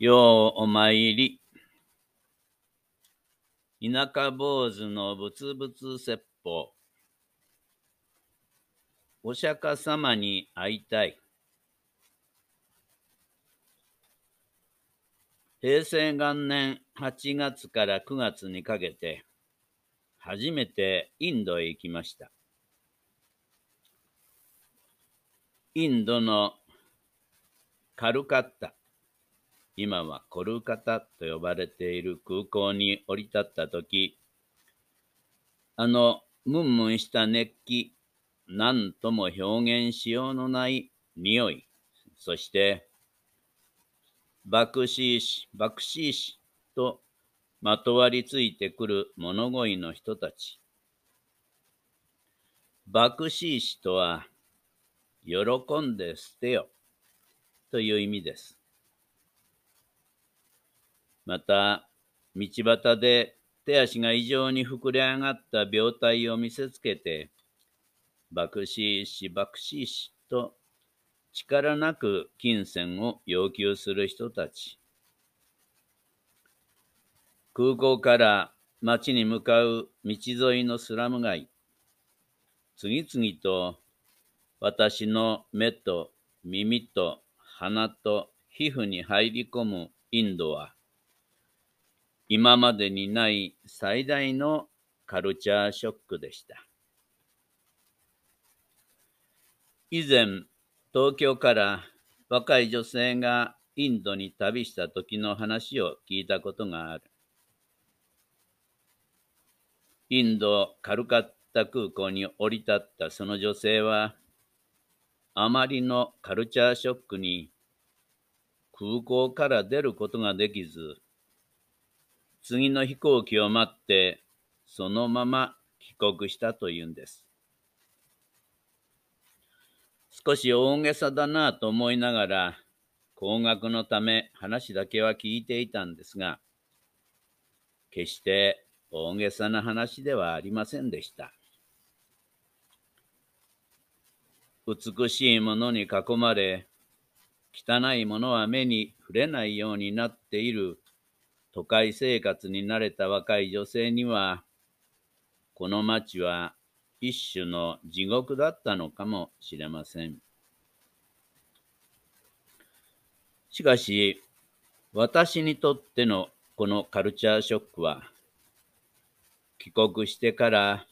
ようお参り。田舎坊主のぶつぶつ説法。お釈迦様に会いたい。平成元年8月から9月にかけて、初めてインドへ行きました。インドのカルカッタ、今はコルカタと呼ばれている空港に降り立ったとき、あのムンムンした熱気、何とも表現しようのない匂い、そして、バクシーシ、バクシーシとまとわりついてくる物乞いの人たち。バクシーシとは、喜んで捨てよという意味です。また、道端で手足が異常に膨れ上がった病態を見せつけて、爆死し爆死しと力なく金銭を要求する人たち。空港から町に向かう道沿いのスラム街。次々と私の目と耳と鼻と皮膚に入り込むインドは、今までにない最大のカルチャーショックでした。以前、東京から若い女性がインドに旅した時の話を聞いたことがある。インド・カルカッタ空港に降り立ったその女性は、あまりのカルチャーショックに空港から出ることができず、次の飛行機を待ってそのまま帰国したというんです。少し大げさだなと思いながら、高額のため話だけは聞いていたんですが、決して大げさな話ではありませんでした。美しいものに囲まれ、汚いものは目に触れないようになっている都会生活に慣れた若い女性には、この町は一種の地獄だったのかもしれません。しかし、私にとってのこのカルチャーショックは、帰国してから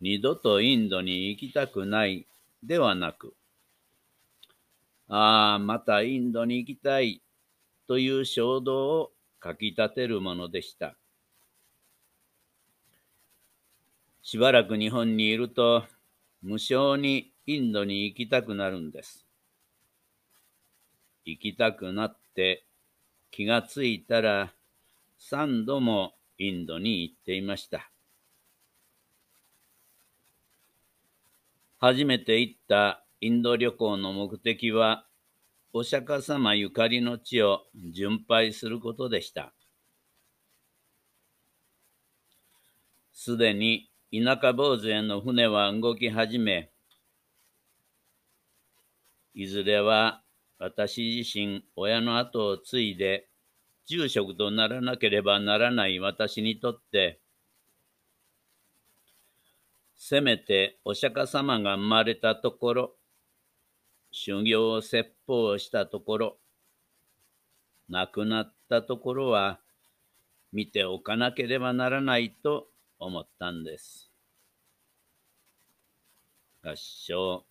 二度とインドに行きたくないではなく、ああ、またインドに行きたいという衝動をかきたてるものでした。しばらく日本にいると、無性にインドに行きたくなるんです。行きたくなって気がついたら三度もインドに行っていました。初めて行ったインド旅行の目的は、お釈迦様ゆかりの地を巡拝することでした。すでに田舎坊主への船は動き始め、いずれは私自身親の後を継いで住職とならなければならない私にとって、せめてお釈迦様が生まれたところ、修行説法をしたところ、亡くなったところは見ておかなければならないと思ったんです。合唱